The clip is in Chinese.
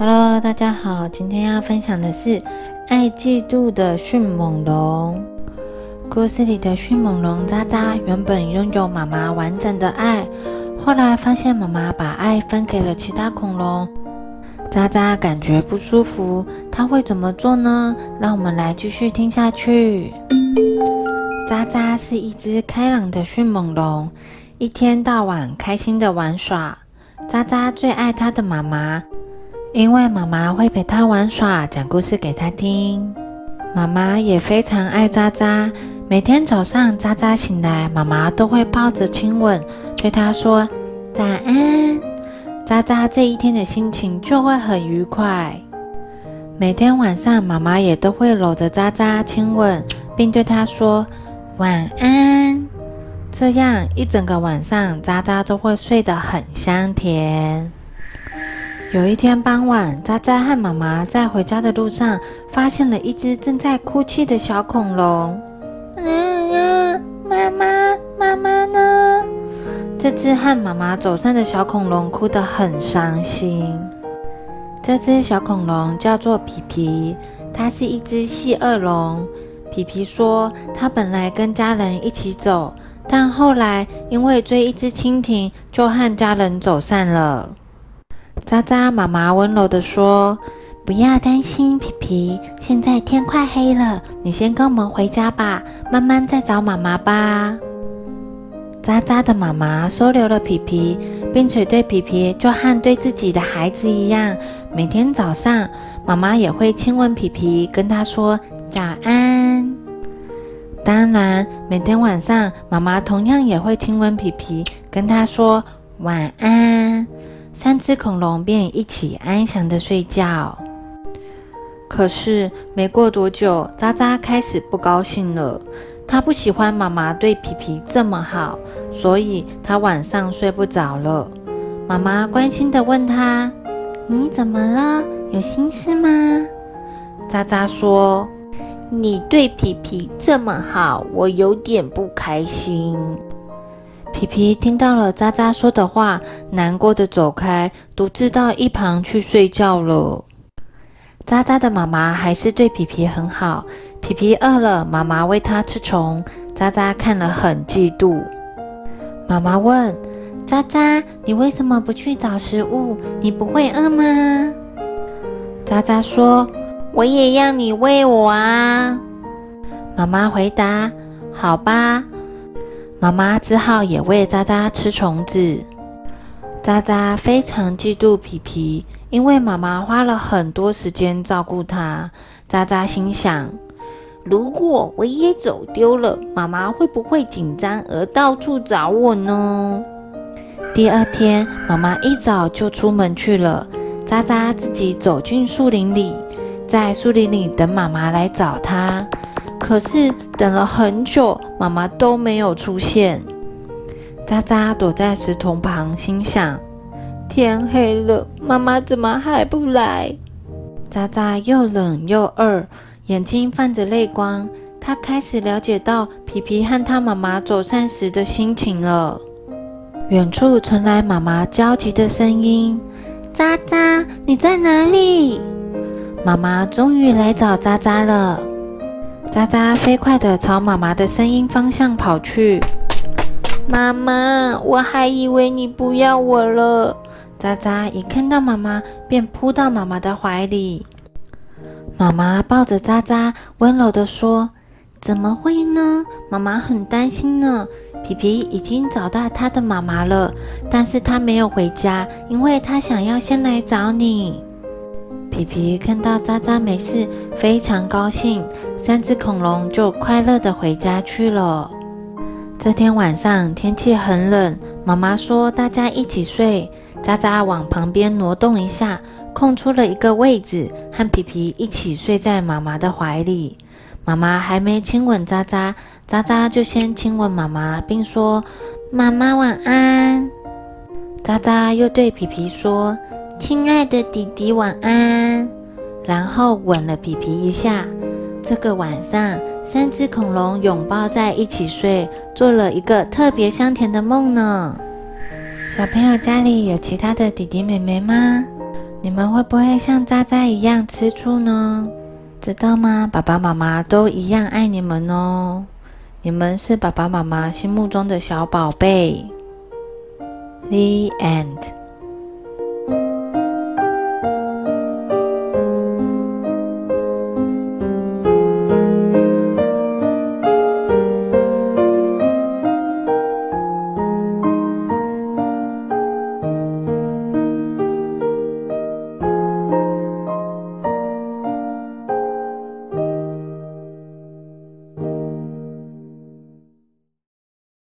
Hello，大家好，今天要分享的是爱嫉妒的迅猛龙。故事里的迅猛龙渣渣原本拥有妈妈完整的爱，后来发现妈妈把爱分给了其他恐龙，渣渣感觉不舒服。他会怎么做呢？让我们来继续听下去。渣渣是一只开朗的迅猛龙，一天到晚开心的玩耍。渣渣最爱他的妈妈。因为妈妈会陪他玩耍，讲故事给他听。妈妈也非常爱渣渣，每天早上渣渣醒来，妈妈都会抱着亲吻，对他说早安。渣渣这一天的心情就会很愉快。每天晚上，妈妈也都会搂着渣渣亲吻，并对他说晚安。这样一整个晚上，渣渣都会睡得很香甜。有一天傍晚，渣渣和妈妈在回家的路上，发现了一只正在哭泣的小恐龙。嗯呀，妈妈，妈妈呢？这只和妈妈走散的小恐龙哭得很伤心。这只小恐龙叫做皮皮，它是一只细恶龙。皮皮说，它本来跟家人一起走，但后来因为追一只蜻蜓，就和家人走散了。渣渣妈妈温柔地说：“不要担心，皮皮。现在天快黑了，你先跟我们回家吧，慢慢再找妈妈吧。”渣渣的妈妈收留了皮皮，并且对皮皮就和对自己的孩子一样。每天早上，妈妈也会亲吻皮皮，跟他说早安。当然，每天晚上，妈妈同样也会亲吻皮皮，跟他说晚安。三只恐龙便一起安详的睡觉。可是没过多久，渣渣开始不高兴了。他不喜欢妈妈对皮皮这么好，所以他晚上睡不着了。妈妈关心的问他：“你怎么了？有心事吗？”渣渣说：“你对皮皮这么好，我有点不开心。”皮皮听到了渣渣说的话，难过的走开，独自到一旁去睡觉了。渣渣的妈妈还是对皮皮很好。皮皮饿了，妈妈喂他吃虫。渣渣看了很嫉妒。妈妈问渣渣：“你为什么不去找食物？你不会饿吗？”渣渣说：“我也要你喂我啊。”妈妈回答：“好吧。”妈妈只好也喂渣渣吃虫子。渣渣非常嫉妒皮皮，因为妈妈花了很多时间照顾他。渣渣心想：如果我也走丢了，妈妈会不会紧张而到处找我呢？第二天，妈妈一早就出门去了。渣渣自己走进树林里，在树林里等妈妈来找他。可是等了很久，妈妈都没有出现。渣渣躲在石头旁，心想：天黑了，妈妈怎么还不来？渣渣又冷又饿，眼睛泛着泪光。他开始了解到皮皮和他妈妈走散时的心情了。远处传来妈妈焦急的声音：“渣渣，你在哪里？”妈妈终于来找渣渣了。渣渣飞快地朝妈妈的声音方向跑去。妈妈，我还以为你不要我了。渣渣一看到妈妈，便扑到妈妈的怀里。妈妈抱着渣渣，温柔地说：“怎么会呢？妈妈很担心呢。皮皮已经找到他的妈妈了，但是他没有回家，因为他想要先来找你。”皮皮看到渣渣没事，非常高兴。三只恐龙就快乐的回家去了。这天晚上天气很冷，妈妈说大家一起睡。渣渣往旁边挪动一下，空出了一个位置，和皮皮一起睡在妈妈的怀里。妈妈还没亲吻渣渣，渣渣就先亲吻妈妈，并说：“妈妈晚安。”渣渣又对皮皮说。亲爱的弟弟，晚安。然后吻了皮皮一下。这个晚上，三只恐龙拥抱在一起睡，做了一个特别香甜的梦呢。小朋友家里有其他的弟弟妹妹吗？你们会不会像渣渣一样吃醋呢？知道吗？爸爸妈妈都一样爱你们哦。你们是爸爸妈妈心目中的小宝贝。The end.